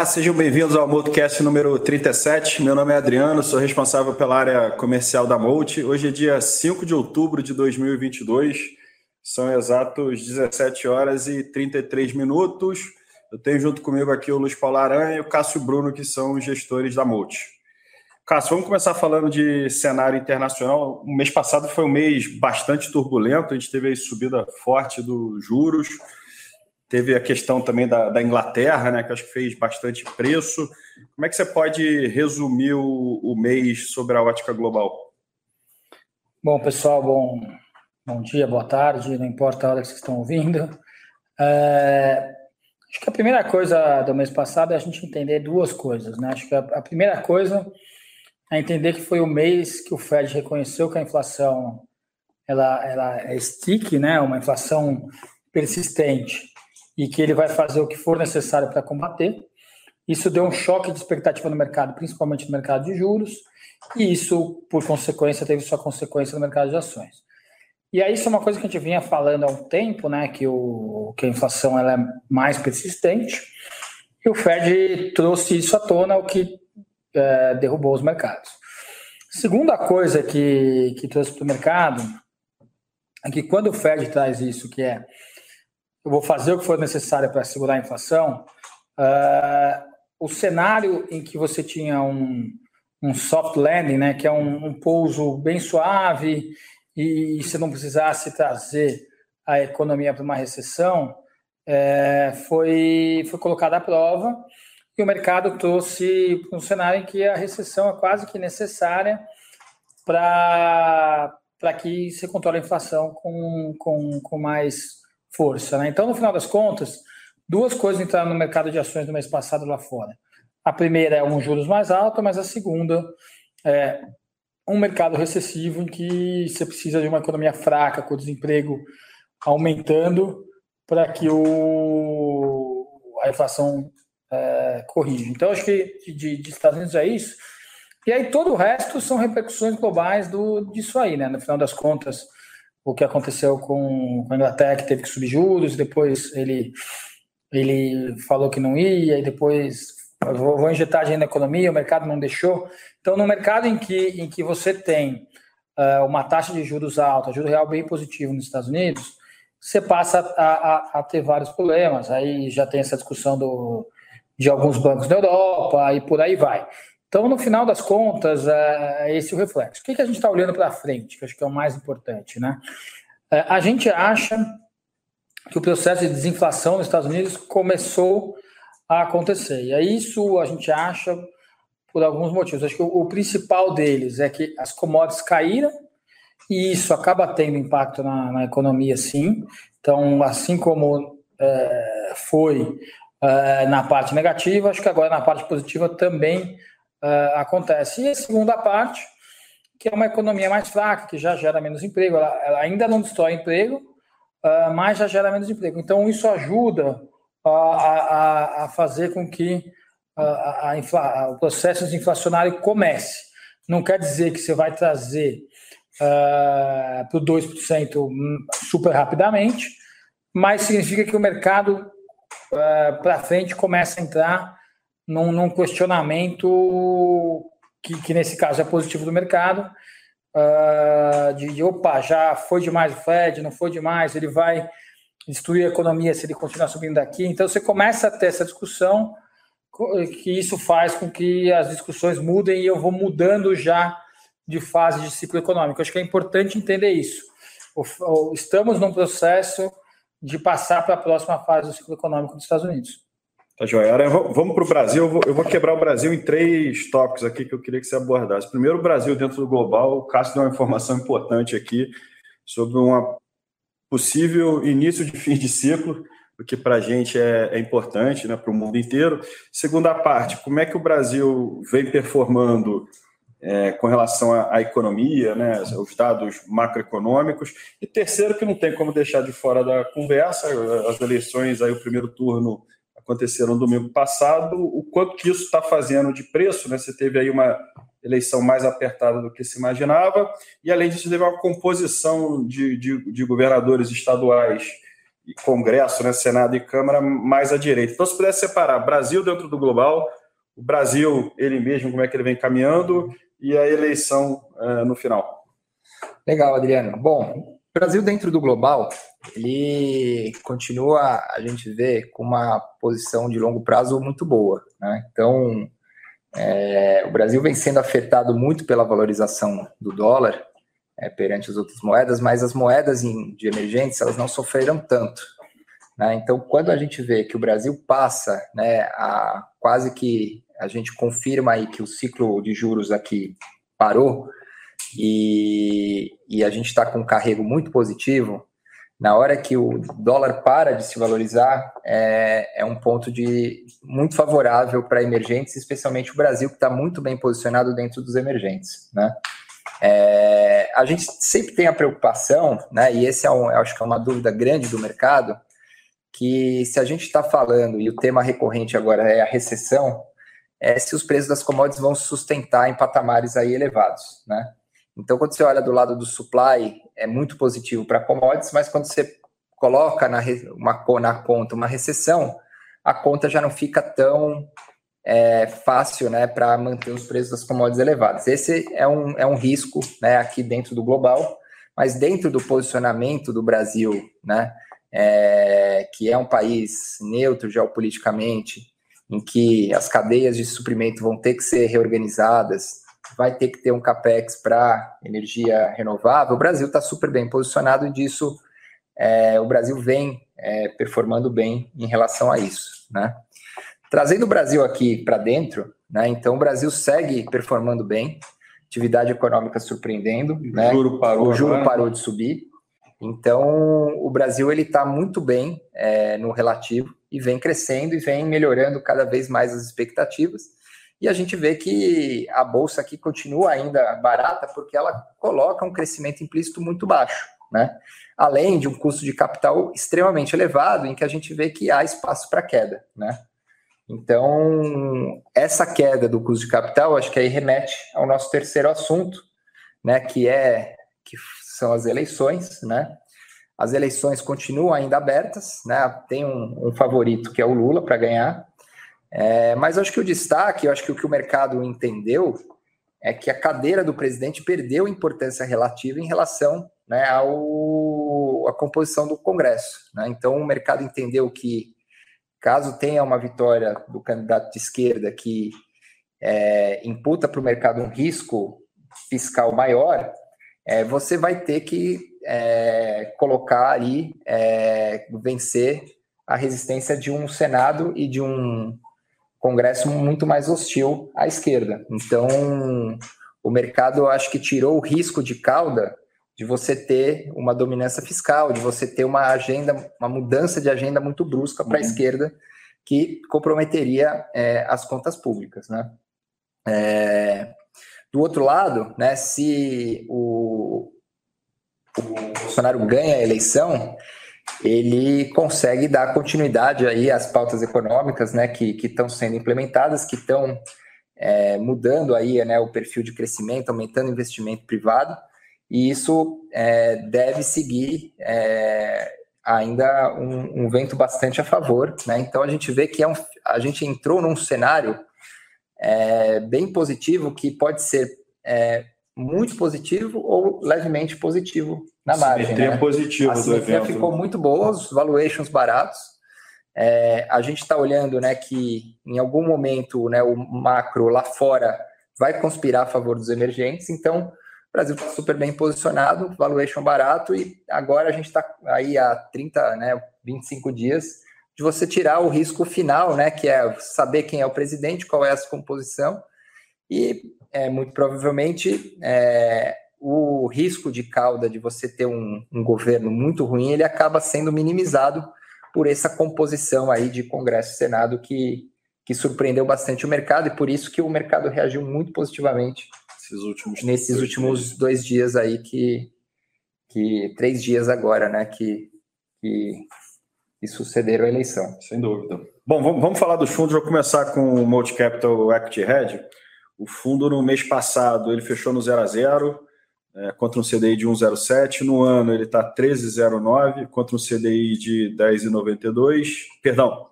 Olá, sejam bem-vindos ao Multicast número 37. Meu nome é Adriano, sou responsável pela área comercial da Molt. Hoje é dia 5 de outubro de 2022, são exatos 17 horas e 33 minutos. Eu tenho junto comigo aqui o Luiz Paulo Aranha e o Cássio Bruno, que são os gestores da Molt. Cássio, vamos começar falando de cenário internacional. O mês passado foi um mês bastante turbulento, a gente teve a subida forte dos juros, Teve a questão também da, da, Inglaterra, né, que acho que fez bastante preço. Como é que você pode resumir o, o mês sobre a ótica global? Bom, pessoal, bom, bom dia, boa tarde, não importa a hora que vocês estão ouvindo. É, acho que a primeira coisa do mês passado é a gente entender duas coisas. Né? Acho que a, a primeira coisa é entender que foi o mês que o Fed reconheceu que a inflação ela, ela é stick, né? uma inflação persistente e que ele vai fazer o que for necessário para combater. Isso deu um choque de expectativa no mercado, principalmente no mercado de juros, e isso, por consequência, teve sua consequência no mercado de ações. E aí isso é uma coisa que a gente vinha falando há um tempo, né, que, o, que a inflação ela é mais persistente, e o Fed trouxe isso à tona, o que é, derrubou os mercados. Segunda coisa que, que trouxe para o mercado é que quando o Fed traz isso, que é eu vou fazer o que for necessário para segurar a inflação, uh, o cenário em que você tinha um, um soft landing, né, que é um, um pouso bem suave e, e você não precisasse trazer a economia para uma recessão, é, foi, foi colocado à prova e o mercado trouxe um cenário em que a recessão é quase que necessária para que você controle a inflação com, com, com mais força. Né? Então, no final das contas, duas coisas entraram no mercado de ações no mês passado lá fora. A primeira é um juros mais alto, mas a segunda é um mercado recessivo em que você precisa de uma economia fraca, com o desemprego aumentando, para que o, a inflação é, corrija. Então, acho que de, de, Estados Unidos é isso. E aí, todo o resto são repercussões globais do, disso aí, né? No final das contas, o que aconteceu com, a Inglaterra, que teve que subir juros, depois ele, ele falou que não ia, e depois vou, vou injetar dinheiro na economia, o mercado não deixou. Então, no mercado em que, em que você tem uh, uma taxa de juros alta, juro real bem positivo nos Estados Unidos, você passa a, a, a ter vários problemas. Aí já tem essa discussão do, de alguns bancos da Europa e por aí vai. Então, no final das contas, é, é esse o reflexo. O que, que a gente está olhando para frente, que acho que é o mais importante, né? É, a gente acha que o processo de desinflação nos Estados Unidos começou a acontecer. E é isso a gente acha por alguns motivos. Acho que o, principal deles é que as commodities caíram e isso acaba tendo impacto na, na economia, sim. Então, assim como é, foi é, na parte negativa, acho que agora na parte positiva também uh, acontece. E a segunda parte, que é uma economia mais fraca, que já gera menos emprego, ela, ela ainda não destrói emprego, uh, mas já gera menos emprego. Então, isso ajuda a, a, a fazer com que a, a, o processo inflacionário comece. Não quer dizer que você vai trazer uh, para o 2% super rapidamente, mas significa que o mercado uh, para frente começa a entrar num, num questionamento que, que, nesse caso é positivo do mercado, uh, de, de, opa, já foi demais o Fed, não foi demais, ele vai destruir a economia se ele continuar subindo daqui. Então você começa a ter essa discussão, que isso faz com que as discussões mudem e eu vou mudando já de fase de ciclo econômico. Acho que é importante entender isso. Estamos num processo de passar para a próxima fase do ciclo econômico dos Estados Unidos. Tá joia. vamos para o Brasil. Eu vou, eu vou, quebrar o Brasil em três tópicos aqui que eu queria que você abordasse. Primeiro, o Brasil dentro do global. O Cássio deu uma informação importante aqui sobre um possível início de fim de ciclo, o que para a gente é, é, importante, né, para o mundo inteiro. Segunda parte, como é que o Brasil vem performando é, com relação à, à, economia, né, os dados macroeconômicos. E terceiro, que não tem como deixar de fora da conversa, as eleições, aí o primeiro turno aconteceram no domingo passado, o quanto que isso está fazendo de preço, né? Você teve aí uma eleição mais apertada do que se imaginava, e além disso, teve uma composição de, de, de governadores estaduais Congresso, né, Senado e Câmara, mais à direita. Então, se pudesse separar Brasil dentro do global, o Brasil, ele mesmo, como é que ele vem caminhando, e a eleição uh, no final. Legal, Adriano. Bom, Brasil dentro do global, ele continua, a gente vê, com uma posição de longo prazo muito boa. Né? Então, é, o Brasil vem sendo afetado muito pela valorização do dólar é, perante as outras moedas, mas as moedas em, de emergência elas não sofreram tanto. Né? Então, quando a gente vê que o Brasil passa né, a quase que a gente confirma aí que o ciclo de juros aqui parou e, e a gente está com um carrego muito positivo, na hora que o dólar para de se valorizar, é, é um ponto de muito favorável para emergentes, especialmente o Brasil, que está muito bem posicionado dentro dos emergentes. Né? É, a gente sempre tem a preocupação, né, e esse é um, acho que é uma dúvida grande do mercado, que se a gente está falando, e o tema recorrente agora é a recessão, é se os preços das commodities vão se sustentar em patamares aí elevados, né? Então, quando você olha do lado do supply, é muito positivo para commodities, mas quando você coloca na, uma, na conta uma recessão, a conta já não fica tão é, fácil né, para manter os preços das commodities elevados. Esse é um, é um risco né, aqui dentro do global, mas dentro do posicionamento do Brasil, né, é, que é um país neutro geopoliticamente, em que as cadeias de suprimento vão ter que ser reorganizadas, vai ter que ter um capex para energia renovável. O Brasil está super bem posicionado e disso é, o Brasil vem é, performando bem em relação a isso, né? Trazendo o Brasil aqui para dentro, né? Então o Brasil segue performando bem, atividade econômica surpreendendo, o né? Juro parou o juro parou de subir. Então o Brasil ele está muito bem é, no relativo e vem crescendo e vem melhorando cada vez mais as expectativas. E a gente vê que a bolsa aqui continua ainda barata porque ela coloca um crescimento implícito muito baixo, né? Além de um custo de capital extremamente elevado, em que a gente vê que há espaço para queda, né? Então, essa queda do custo de capital, acho que aí remete ao nosso terceiro assunto, né, que é que são as eleições, né? As eleições continuam ainda abertas, né? Tem um, um favorito que é o Lula para ganhar, é, mas acho que o destaque, eu acho que o que o mercado entendeu é que a cadeira do presidente perdeu importância relativa em relação né, ao, à composição do Congresso. Né? Então, o mercado entendeu que, caso tenha uma vitória do candidato de esquerda que é, imputa para o mercado um risco fiscal maior, é, você vai ter que é, colocar ali, é, vencer a resistência de um Senado e de um Congresso muito mais hostil à esquerda. Então, o mercado, eu acho que tirou o risco de cauda de você ter uma dominância fiscal, de você ter uma agenda, uma mudança de agenda muito brusca para a uhum. esquerda, que comprometeria é, as contas públicas, né? É, do outro lado, né, se o, o Bolsonaro ganha a eleição, ele consegue dar continuidade aí às pautas econômicas, né, que estão sendo implementadas, que estão é, mudando aí, né, o perfil de crescimento, aumentando o investimento privado, e isso é, deve seguir é, ainda um, um, vento bastante a favor, né? Então a gente vê que é um, a gente entrou num cenário é, bem positivo que pode ser é, muito positivo ou levemente positivo na margem. Simetria né? positiva a do evento. ficou muito boa, os valuations baratos. É, a gente está olhando né, que em algum momento né, o macro lá fora vai conspirar a favor dos emergentes, então o Brasil está super bem posicionado, valuation barato, e agora a gente está aí há 30, né, 25 dias de você tirar o risco final, né, que é saber quem é o presidente, qual é a sua composição, e é, muito provavelmente é, o risco de cauda de você ter um, um, governo muito ruim, ele acaba sendo minimizado por essa composição aí de Congresso e Senado que, que surpreendeu bastante o mercado e por isso que o mercado reagiu muito positivamente últimos nesses dois últimos dias. dois dias aí que, que três dias agora, né, que, que, que sucederam a eleição. Sem dúvida. Bom, vamos, vamos falar dos fundos. Vou começar com o Multicapital Equity Hedge. O fundo no mês passado ele fechou no 0 a 0, é, contra um CDI de 1,07. No ano ele está 13,09 contra um CDI de 10,92. Perdão,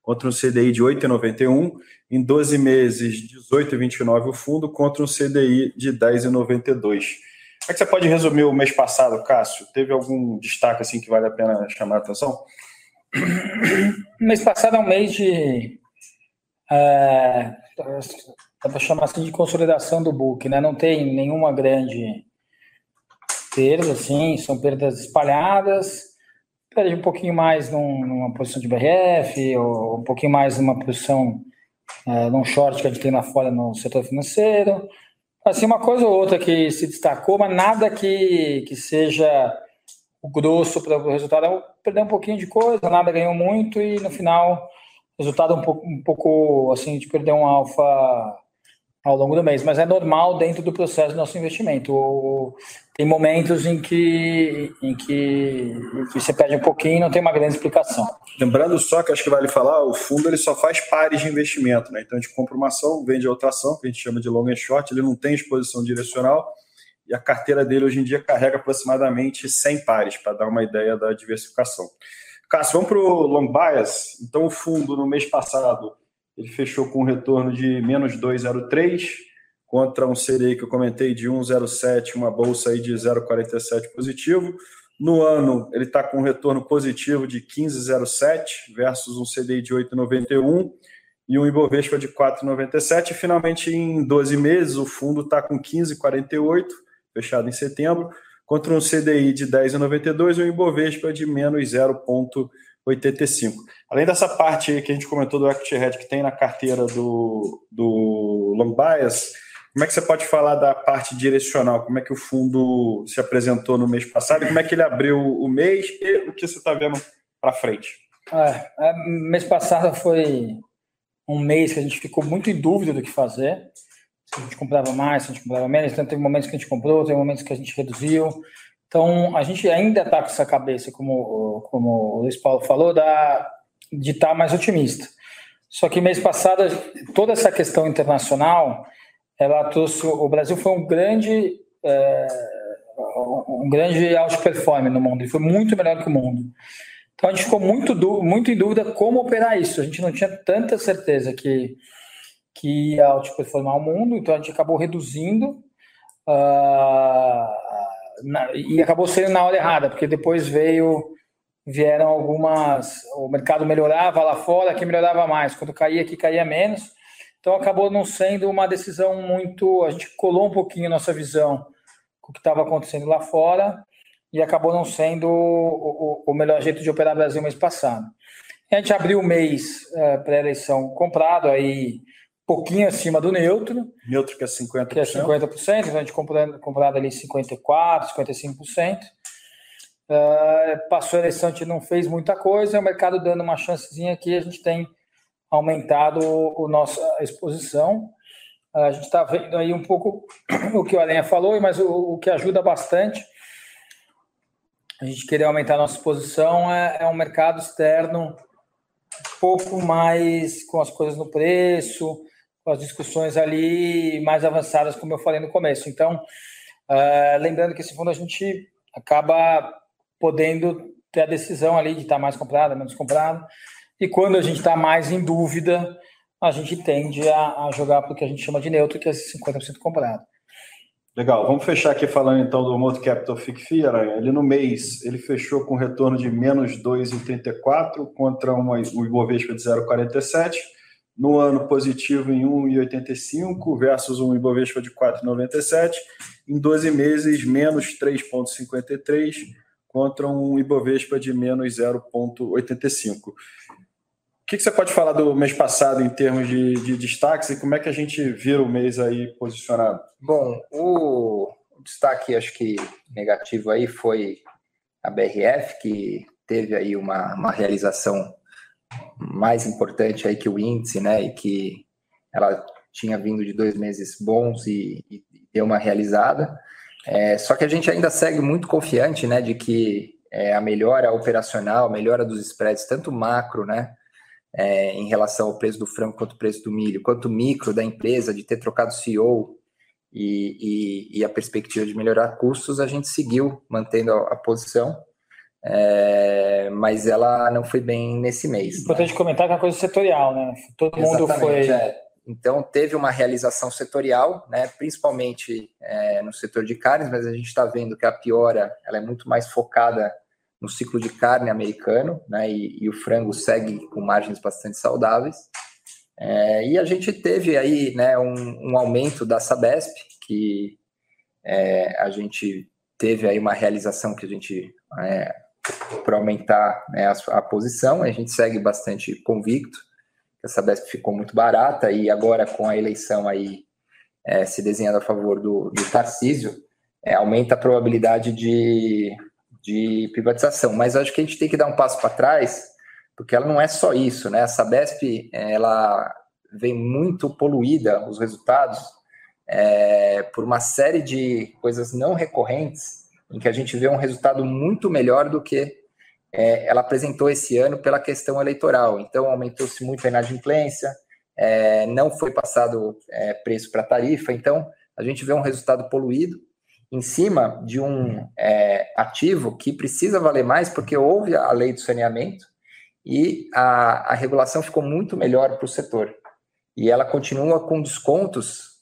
contra um CDI de 8,91. Em 12 meses, 18,29 o fundo contra um CDI de 10,92. Como é que você pode resumir o mês passado, Cássio? Teve algum destaque assim que vale a pena chamar a atenção? O mês passado é um mês de. É, dá para chamar assim de consolidação do book, né? Não tem nenhuma grande perda, assim, são perdas espalhadas. Perde um pouquinho mais num, numa posição de BRF, ou um pouquinho mais numa posição é, num short que a gente tem lá fora no setor financeiro. Assim, uma coisa ou outra que se destacou, mas nada que, que seja o grosso para o resultado. É perder um pouquinho de coisa, nada ganhou muito e no final resultado um pouco, um pouco assim de perder um alfa ao longo do mês, mas é normal dentro do processo do nosso investimento. Tem momentos em que, em que, você perde um pouquinho e não tem uma grande explicação. Lembrando só que acho que vale falar, o fundo ele só faz pares de investimento, né? Então a gente compra uma ação, vende outra ação, que a gente chama de long and short, ele não tem exposição direcional e a carteira dele hoje em dia carrega aproximadamente 100 pares, para dar uma ideia da diversificação. Cássio, vamos para o long bias. Então o fundo no mês passado ele fechou com um retorno de menos 2,03 contra um CDI que eu comentei de 1,07, uma bolsa aí de 0,47 positivo. No ano, ele está com um retorno positivo de 15,07 versus um CDI de 8,91 e um Ibovespa de 4,97. E finalmente, em 12 meses, o fundo está com 15,48, fechado em setembro, contra um CDI de 10,92 e um Ibovespa de menos 0,47. 85. Além dessa parte que a gente comentou do equity hedge que tem na carteira do, do long bias, como é que você pode falar da parte direcional? Como é que o fundo se apresentou no mês passado? Como é que ele abriu o mês e o que você está vendo para frente? É, é, mês passado foi um mês que a gente ficou muito em dúvida do que fazer. Se a gente comprava mais, se a gente comprava menos. Então, teve momentos que a gente comprou, teve momentos que a gente reduziu. Então, a gente ainda está com essa cabeça, como, como o Luiz Paulo falou, da, de estar tá mais otimista. Só que mês passado, toda essa questão internacional, ela trouxe. O Brasil foi um grande. É, um grande outperformer no mundo, ele foi muito melhor que o mundo. Então a gente ficou muito, muito em dúvida como operar isso. A gente não tinha tanta certeza que, que ia outperformar o mundo, então a gente acabou reduzindo. Uh, na, e acabou sendo na hora errada, porque depois veio vieram algumas, o mercado melhorava lá fora, aqui melhorava mais, quando caía aqui caía menos. Então acabou não sendo uma decisão muito, a gente colou um pouquinho a nossa visão com o que estava acontecendo lá fora e acabou não sendo o, o, o melhor jeito de operar Brasil mês passado. A gente abriu o mês é, pré-eleição comprado, aí pouquinho acima do neutro. Neutro que é 50%. Que é 50%, então a gente comprando, comprado ali 54%, 55%. Uh, passou a eleição, a gente não fez muita coisa, o mercado dando uma chancezinha aqui, a gente tem aumentado o, o nossa exposição. Uh, a gente está vendo aí um pouco o que o Aranha falou, mas o, o, que ajuda bastante a gente querer aumentar a nossa exposição é, é um mercado externo um pouco mais com as coisas no preço, as discussões ali mais avançadas, como eu falei no começo. Então, uh, lembrando que esse fundo a gente acaba podendo ter a decisão ali de estar mais comprado, menos comprado. E quando a gente está mais em dúvida, a gente tende a, a jogar para o que a gente chama de neutro, que é 50% comprado. Legal, vamos fechar aqui falando então do Moto Capital FIC Aranha. Ele no mês, ele fechou com retorno de menos 2,34 contra uma, um Ibovespa de 0,47 no ano positivo em 1,85 versus um Ibovespa de 4,97, em 12 meses menos 3,53 contra um Ibovespa de menos 0,85. O que, você pode falar do mês passado em termos de, de destaques e como é que a gente vira o mês aí posicionado? Bom, o destaque acho que negativo aí foi a BRF, que teve aí uma, uma realização mais importante aí que o índice, né? E que ela tinha vindo de dois meses bons e, e deu uma realizada. É, só que a gente ainda segue muito confiante, né, de que é, a melhora operacional, a melhora dos spreads, tanto macro, né, é, em relação ao preço do frango quanto preço do milho, quanto micro da empresa, de ter trocado CEO e, e, e, a perspectiva de melhorar custos, a gente seguiu mantendo a, a posição, é, mas ela não foi bem nesse mês. Importante né? comentar que é uma coisa setorial, né? Todo Exatamente, mundo foi. É. Então, teve uma realização setorial, né, principalmente é, no setor de carnes, mas a gente está vendo que a piora ela é muito mais focada no ciclo de carne americano, né, e, e o frango segue com margens bastante saudáveis. É, e a gente teve aí né, um, um aumento da Sabesp, que é, a gente teve aí uma realização que a gente é, para aumentar né, a, a, posição, a gente segue bastante convicto, que a Sabesp ficou muito barata e agora com a eleição aí é, se desenhando a favor do, do Tarcísio, é, aumenta a probabilidade de, de privatização. Mas acho que a gente tem que dar um passo para trás porque ela não é só isso, né? A Sabesp, ela vem muito poluída, os resultados, é, por uma série de coisas não recorrentes, em que a gente vê um resultado muito melhor do que é, ela apresentou esse ano pela questão eleitoral. Então, aumentou-se muito a inadimplência, é, não foi passado é, preço para tarifa, então a gente vê um resultado poluído em cima de um é, ativo que precisa valer mais porque houve a lei do saneamento, e a, a regulação ficou muito melhor para o setor. E ela continua com descontos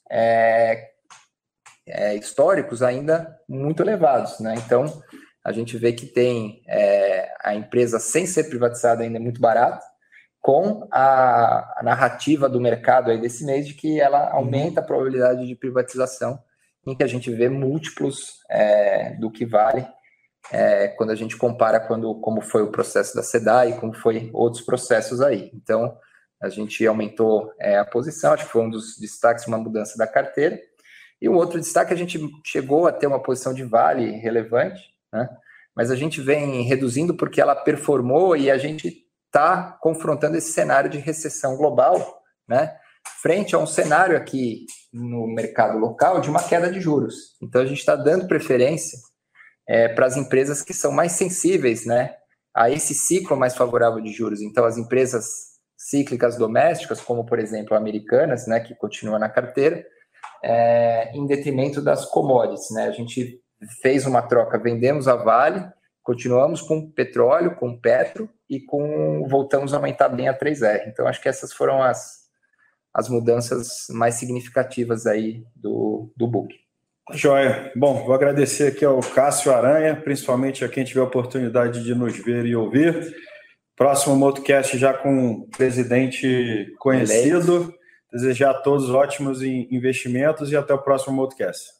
é, históricos ainda muito elevados. Né? Então, a gente vê que tem é, a empresa sem ser privatizada ainda muito barata, com a, a, narrativa do mercado aí desse mês de que ela aumenta a probabilidade de privatização, em que a gente vê múltiplos é, do que vale é, quando a gente compara quando, como foi o processo da SEDAI, como foi outros processos aí. Então, a gente aumentou é, a posição, acho que foi um dos destaques, uma mudança da carteira. E um outro destaque, a gente chegou a ter uma posição de vale relevante, né? mas a gente vem reduzindo porque ela performou e a gente está confrontando esse cenário de recessão global, né? frente a um cenário aqui no mercado local de uma queda de juros. Então, a gente está dando preferência é, para as empresas que são mais sensíveis né, a esse ciclo mais favorável de juros. Então, as empresas cíclicas domésticas, como por exemplo americanas, né, que continua na carteira, é, em detrimento das commodities. Né? A gente fez uma troca, vendemos a Vale, continuamos com petróleo, com petro e com voltamos a aumentar bem a 3R. Então, acho que essas foram as, as mudanças mais significativas aí do, do book. Joia. Bom, vou agradecer aqui ao Cássio Aranha, principalmente a quem tiver a oportunidade de nos ver e ouvir. Próximo Motocast já com um presidente conhecido. Desejar a todos ótimos investimentos e até o próximo Motocast.